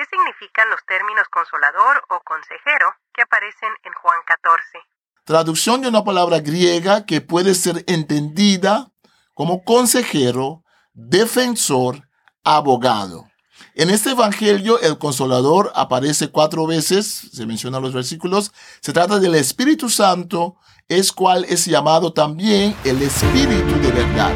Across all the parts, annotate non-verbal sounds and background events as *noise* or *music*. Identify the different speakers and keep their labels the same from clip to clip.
Speaker 1: ¿qué significan los términos consolador o consejero que aparecen en Juan 14?
Speaker 2: Traducción de una palabra griega que puede ser entendida como consejero, defensor, abogado. En este Evangelio el consolador aparece cuatro veces, se mencionan los versículos, se trata del Espíritu Santo, es cual es llamado también el Espíritu de verdad.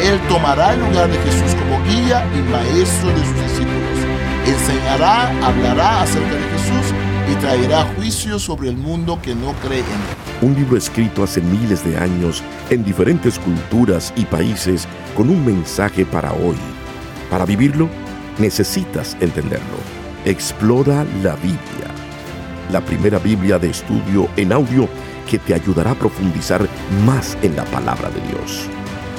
Speaker 2: Él tomará el lugar de Jesús como guía y maestro de sus discípulos. Enseñará, hablará acerca de Jesús y traerá juicio sobre el mundo que no cree en él.
Speaker 3: Un libro escrito hace miles de años en diferentes culturas y países con un mensaje para hoy. Para vivirlo, necesitas entenderlo. Explora la Biblia. La primera Biblia de estudio en audio que te ayudará a profundizar más en la palabra de Dios.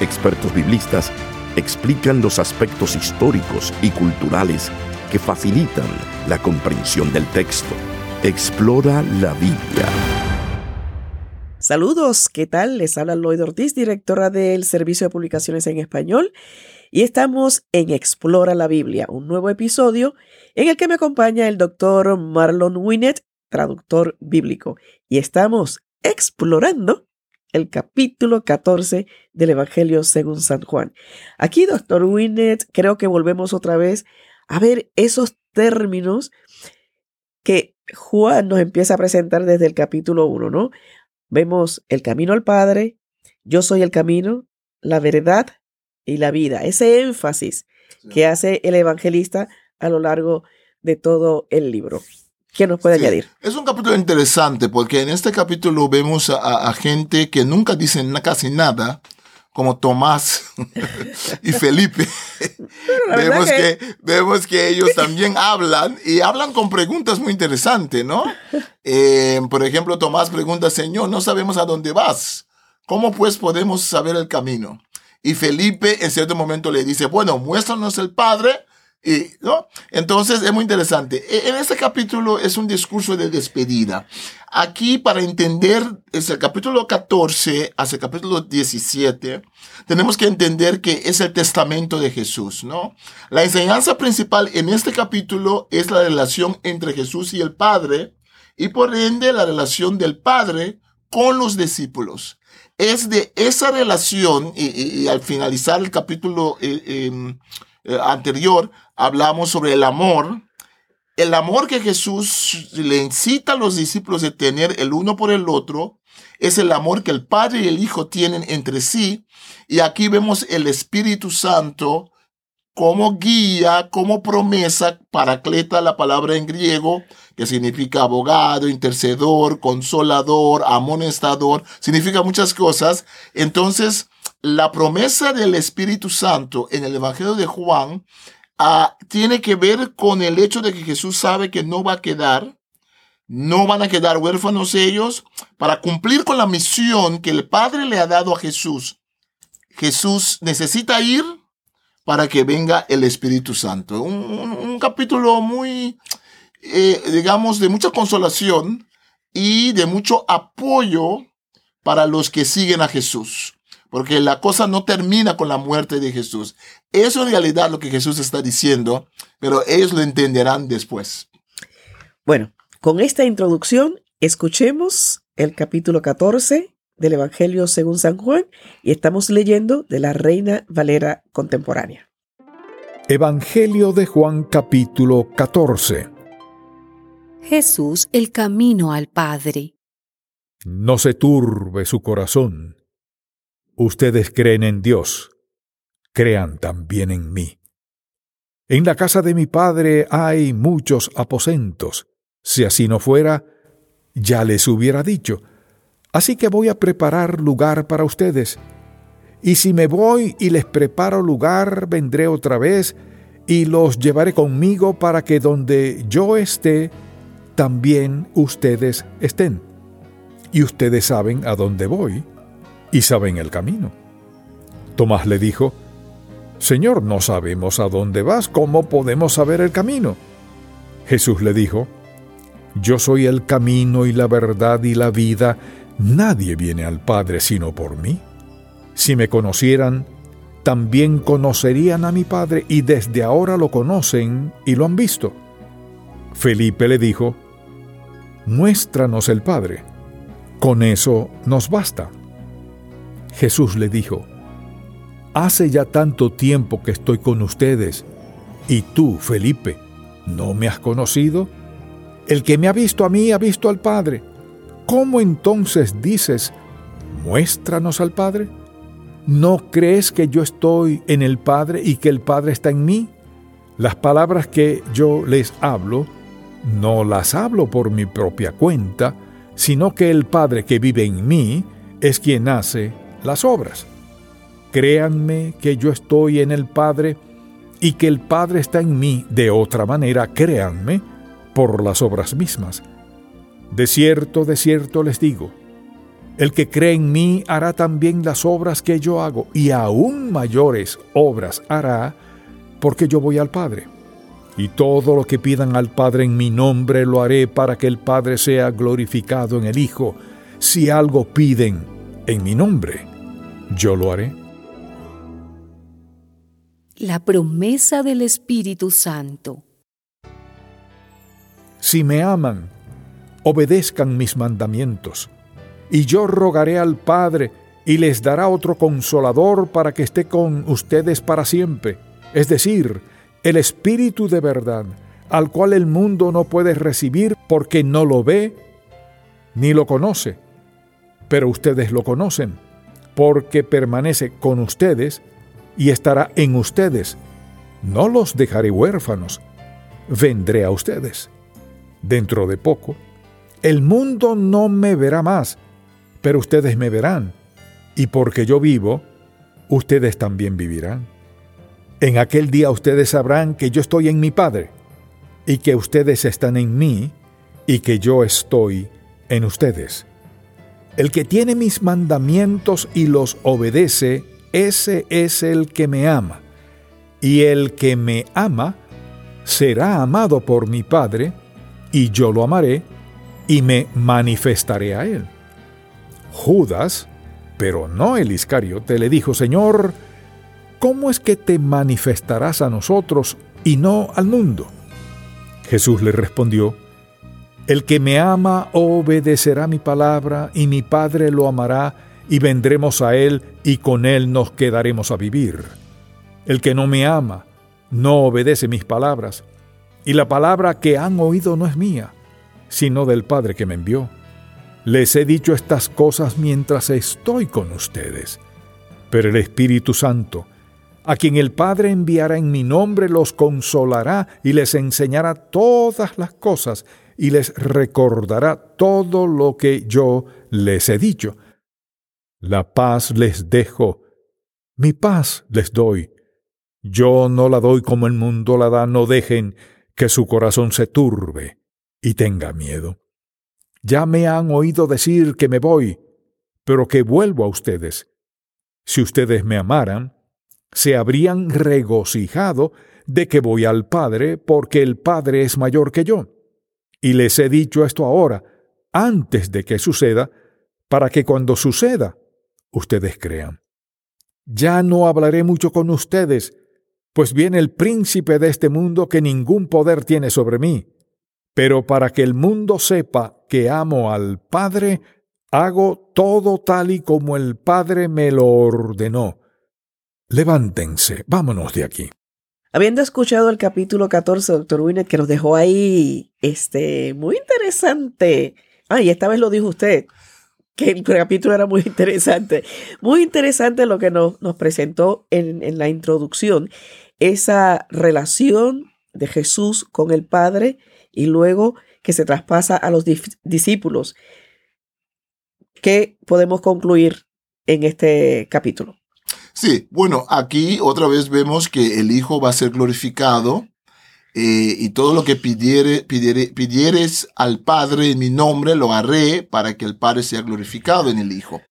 Speaker 3: Expertos biblistas explican los aspectos históricos y culturales que facilitan la comprensión del texto. Explora la Biblia.
Speaker 4: Saludos, ¿qué tal? Les habla Lloyd Ortiz, directora del Servicio de Publicaciones en Español, y estamos en Explora la Biblia, un nuevo episodio en el que me acompaña el doctor Marlon Winnet, traductor bíblico, y estamos explorando el capítulo 14 del Evangelio según San Juan. Aquí, doctor Winnet, creo que volvemos otra vez a ver esos términos que Juan nos empieza a presentar desde el capítulo 1, ¿no? Vemos el camino al Padre, yo soy el camino, la verdad y la vida. Ese énfasis que hace el evangelista a lo largo de todo el libro. ¿Qué nos puede añadir?
Speaker 2: Es un capítulo interesante porque en este capítulo vemos a, gente que nunca dicen casi nada, como Tomás *laughs* y Felipe. vemos que... vemos que ellos también hablan y hablan con preguntas muy interesantes, ¿no? Eh, por ejemplo, Tomás pregunta, Señor, no sabemos a dónde vas. ¿Cómo pues podemos saber el camino? Y Felipe en cierto momento le dice, bueno, muéstranos el Padre ¿no? Entonces es muy interesante. E, en este capítulo es un discurso de despedida. Aquí para entender es el capítulo 14 hasta el capítulo 17, tenemos que entender que es el testamento de Jesús, ¿no? La enseñanza principal en este capítulo es la relación entre Jesús y el Padre y por ende la relación del Padre con los discípulos. Es de esa relación y, al finalizar el capítulo eh, em, eh, anterior, hablamos sobre el amor, el amor que Jesús le incita a los discípulos de tener el uno por el otro, es el amor que el Padre y el Hijo tienen entre sí. Y aquí vemos el Espíritu Santo como guía, como promesa, paracleta, la palabra en griego, que significa abogado, intercedor, consolador, amonestador, significa muchas cosas. Entonces, la promesa del Espíritu Santo en el Evangelio de Juan Ah, tiene que ver con el hecho de que Jesús sabe que no va a quedar, no van a quedar huérfanos ellos, para cumplir con la misión que el Padre le ha dado a Jesús. Jesús necesita ir para que venga el Espíritu Santo. Un, capítulo muy, eh, digamos, de mucha consolación y de mucho apoyo para los que siguen a Jesús porque la cosa no termina con la muerte de Jesús. Eso en realidad lo que Jesús está diciendo, pero ellos lo entenderán después.
Speaker 4: Bueno, con esta introducción, escuchemos el capítulo 14 del Evangelio según San Juan y estamos leyendo de la Reina Valera contemporánea.
Speaker 5: Evangelio de Juan capítulo 14
Speaker 6: Jesús el camino al Padre.
Speaker 5: No se turbe su corazón Ustedes creen en Dios, crean también en mí. En la casa de mi Padre hay muchos aposentos. Si así no fuera, ya les hubiera dicho. Así que voy a preparar lugar para ustedes. Y si me voy y les preparo lugar, vendré otra vez y los llevaré conmigo para que donde yo esté, también ustedes estén. Y ustedes saben a dónde voy y saben el camino. Tomás le dijo, Señor, no sabemos a dónde vas, ¿cómo podemos saber el camino? Jesús le dijo, Yo soy el camino y la verdad y la vida, nadie viene al Padre sino por mí. Si me conocieran, también conocerían a mi Padre y desde ahora lo conocen y lo han visto. Felipe le dijo, Muéstranos el Padre, con eso nos basta. Jesús le dijo, Hace ya tanto tiempo que estoy con ustedes, y tú, Felipe, ¿no me has conocido? El que me ha visto a mí ha visto al Padre. ¿Cómo entonces dices, muéstranos al Padre? ¿No crees que yo estoy en el Padre y que el Padre está en mí? Las palabras que yo les hablo, no las hablo por mi propia cuenta, sino que el Padre que vive en mí es quien hace las obras. Créanme que yo estoy en el Padre y que el Padre está en mí. De otra manera, créanme por las obras mismas. De cierto, de cierto les digo, el que cree en mí hará también las obras que yo hago, y aún mayores obras hará, porque yo voy al Padre. Y todo lo que pidan al Padre en mi nombre lo haré para que el Padre sea glorificado en el Hijo. Si algo piden en mi nombre, yo lo haré.
Speaker 6: La promesa del Espíritu Santo.
Speaker 5: Si me aman, obedezcan mis mandamientos, y yo rogaré al Padre, y les dará otro consolador para que esté con ustedes para siempre, es decir, el Espíritu de verdad, al cual el mundo no puede recibir porque no lo ve ni lo conoce, pero ustedes lo conocen, porque permanece con ustedes y estará en ustedes. No los dejaré huérfanos, vendré a ustedes. Dentro de poco, el mundo no me verá más, pero ustedes me verán, y porque yo vivo, ustedes también vivirán. En aquel día ustedes sabrán que yo estoy en mi Padre, y que ustedes están en mí, y que yo estoy en ustedes. El que tiene mis mandamientos y los obedece, ese es el que me ama. Y el que me ama será amado por mi Padre, y yo lo amaré y me manifestaré a él. Judas, pero no el Iscariote, le dijo, Señor, ¿cómo es que te manifestarás a nosotros y no al mundo? Jesús le respondió, El que me ama obedecerá mi palabra, y mi Padre lo amará, y vendremos a Él y con Él nos quedaremos a vivir. El que no me ama no obedece mis palabras, y la palabra que han oído no es mía, sino del Padre que me envió. Les he dicho estas cosas mientras estoy con ustedes, pero el Espíritu Santo, a quien el Padre enviará en mi nombre, los consolará y les enseñará todas las cosas y les recordará todo lo que yo les he dicho. La paz les dejo, mi paz les doy. Yo no la doy como el mundo la da, no dejen que su corazón se turbe y tenga miedo. Ya me han oído decir que me voy, pero que vuelvo a ustedes. Si ustedes me amaran, se habrían regocijado de que voy al Padre, porque el Padre es mayor que yo. Y les he dicho esto ahora, antes de que suceda, para que cuando suceda, ustedes crean. Ya no hablaré mucho con ustedes, pues viene el príncipe de este mundo que ningún poder tiene sobre mí. Pero para que el mundo sepa que amo al Padre, hago todo tal y como el Padre me lo ordenó. Levántense, vámonos de aquí.
Speaker 4: Habiendo escuchado el capítulo 14, doctor Winnet, que nos dejó ahí, este, muy interesante. Ah, y esta vez lo dijo usted que el capítulo era muy interesante. Muy interesante lo que nos, nos presentó en, en, la introducción, esa relación de Jesús con el Padre y luego que se traspasa a los discípulos. ¿Qué podemos concluir en este capítulo?
Speaker 2: Sí, bueno, aquí otra vez vemos que el Hijo va a ser glorificado eh, y todo lo que pidiere, pidiere, pidieres al Padre en mi nombre, lo haré para que el Padre sea glorificado en el Hijo.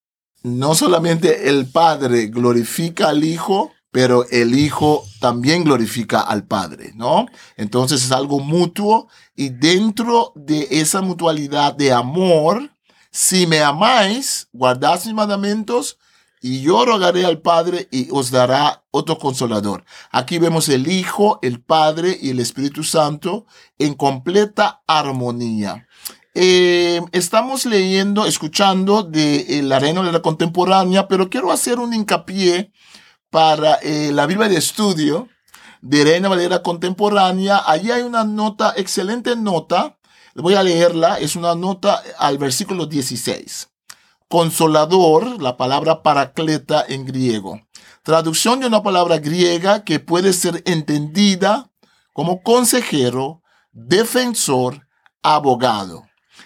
Speaker 2: No solamente el Padre glorifica al Hijo, pero el Hijo también glorifica al Padre, ¿no? Entonces es algo mutuo y dentro de esa mutualidad de amor, si me amáis, guardad mis mandamientos, y yo rogaré al Padre y os dará otro consolador. Aquí vemos el Hijo, el Padre y el Espíritu Santo en completa armonía. Eh, estamos leyendo, escuchando de eh, la Reina de la Contemporánea, pero quiero hacer un hincapié para eh, la Biblia de Estudio de Reina Valera Contemporánea. Allí hay una nota, excelente nota. Voy a leerla. Es una nota al versículo 16 consolador, la palabra paracleta en griego. Traducción de una palabra griega que puede ser entendida como consejero, defensor, abogado.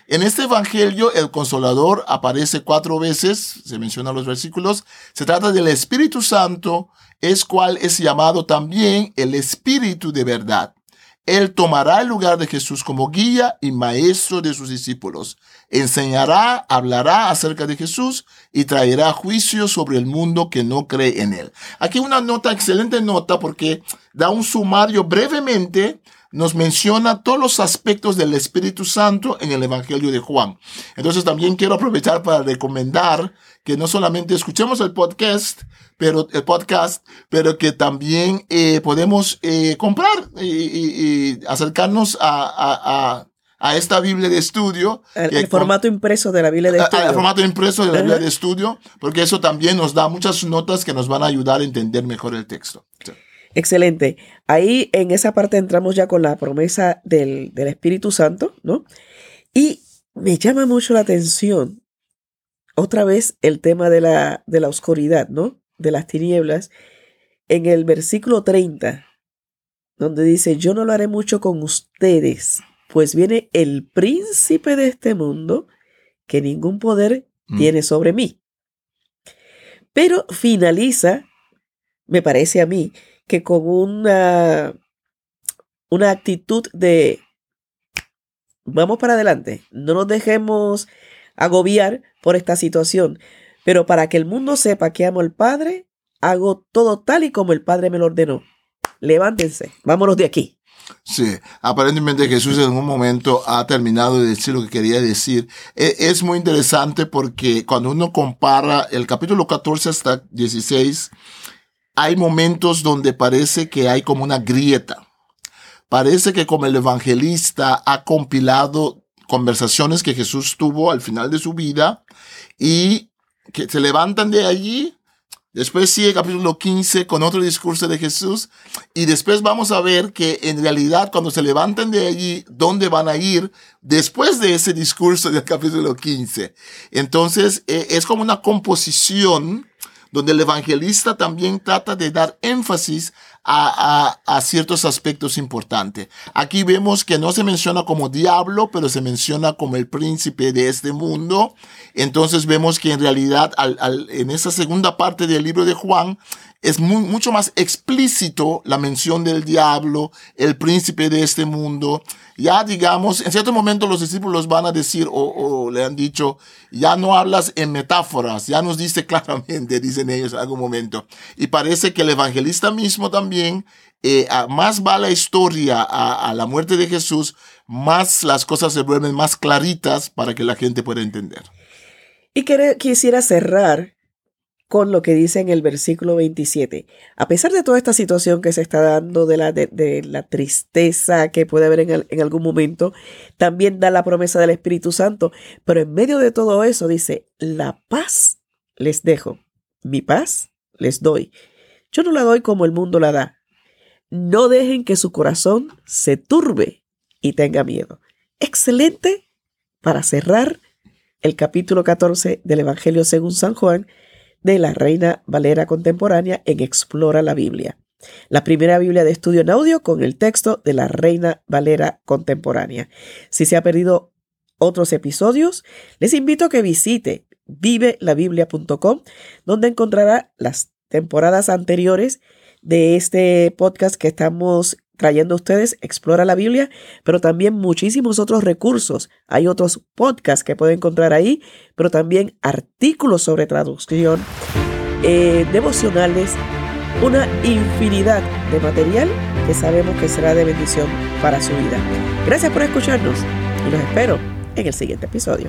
Speaker 2: En este evangelio el consolador aparece cuatro veces, se mencionan los versículos. Se trata del Espíritu Santo, es cual es llamado también el Espíritu de verdad. Él tomará el lugar de Jesús como guía y maestro de sus discípulos. Enseñará, hablará acerca de Jesús y traerá juicio sobre el mundo que no cree en él. Aquí una nota, excelente nota, porque da un sumario brevemente nos menciona todos los aspectos del Espíritu Santo en el Evangelio de Juan. Entonces también quiero aprovechar para recomendar que no solamente escuchemos el podcast, pero el podcast, pero que también eh, podemos eh, comprar y, acercarnos a, a, esta Biblia de estudio.
Speaker 4: El, formato impreso de la Biblia de estudio.
Speaker 2: El formato impreso de la Biblia de estudio, porque eso también nos da muchas notas que nos van a ayudar a entender mejor el texto.
Speaker 4: Excelente. Ahí en esa parte entramos ya con la promesa del, del Espíritu Santo, ¿no? Y me llama mucho la atención otra vez el tema de la, de la oscuridad, ¿no? De las tinieblas, en el versículo 30, donde dice, yo no lo haré mucho con ustedes, pues viene el príncipe de este mundo que ningún poder mm. tiene sobre mí. Pero finaliza, me parece a mí, que con una, una actitud de, vamos para adelante, no nos dejemos agobiar por esta situación. Pero para que el mundo sepa que amo al Padre, hago todo tal y como el Padre me lo ordenó. Levántense, vámonos de aquí.
Speaker 2: Sí, aparentemente Jesús en un momento ha terminado de decir lo que quería decir. E, es muy interesante porque cuando uno compara el capítulo 14 hasta 16, hay momentos donde parece que hay como una grieta. Parece que como el evangelista ha compilado conversaciones que Jesús tuvo al final de su vida y que se levantan de allí. Después sigue capítulo 15 con otro discurso de Jesús y después vamos a ver que en realidad cuando se levantan de allí, ¿dónde van a ir después de ese discurso del capítulo 15? Entonces e, es como una composición donde el evangelista también trata de dar énfasis a, a, ciertos aspectos importantes. Aquí vemos que no se menciona como diablo, pero se menciona como el príncipe de este mundo. Entonces vemos que en realidad al, en esa segunda parte del libro de Juan es mucho más explícito la mención del diablo, el príncipe de este mundo. Ya digamos, en cierto momento los discípulos van a decir o, le han dicho, ya no hablas en metáforas, ya nos dice *laughs* claramente, dicen ellos en algún momento. Y parece que el evangelista mismo también, eh, más va la historia a, la muerte de Jesús, más las cosas se vuelven más claritas para que la gente pueda entender.
Speaker 4: Y quisiera cerrar con lo que dice en el versículo 27. A pesar de toda esta situación que se está dando, de la, de, la tristeza que puede haber en, en, algún momento, también da la promesa del Espíritu Santo. Pero en medio de todo eso dice, la paz les dejo, mi paz les doy. Yo no la doy como el mundo la da. No dejen que su corazón se turbe y tenga miedo. Excelente para cerrar el capítulo 14 del Evangelio según San Juan de la Reina Valera Contemporánea en Explora la Biblia. La primera Biblia de estudio en audio con el texto de la Reina Valera Contemporánea. Si se ha perdido otros episodios, les invito a que visite vivelabiblia.com, donde encontrará las temporadas anteriores de este podcast que estamos trayendo a ustedes Explora la Biblia, pero también muchísimos otros recursos. Hay otros podcasts que pueden encontrar ahí, pero también artículos sobre traducción, eh, devocionales, una infinidad de material que sabemos que será de bendición para su vida. Gracias por escucharnos y los espero en el siguiente episodio.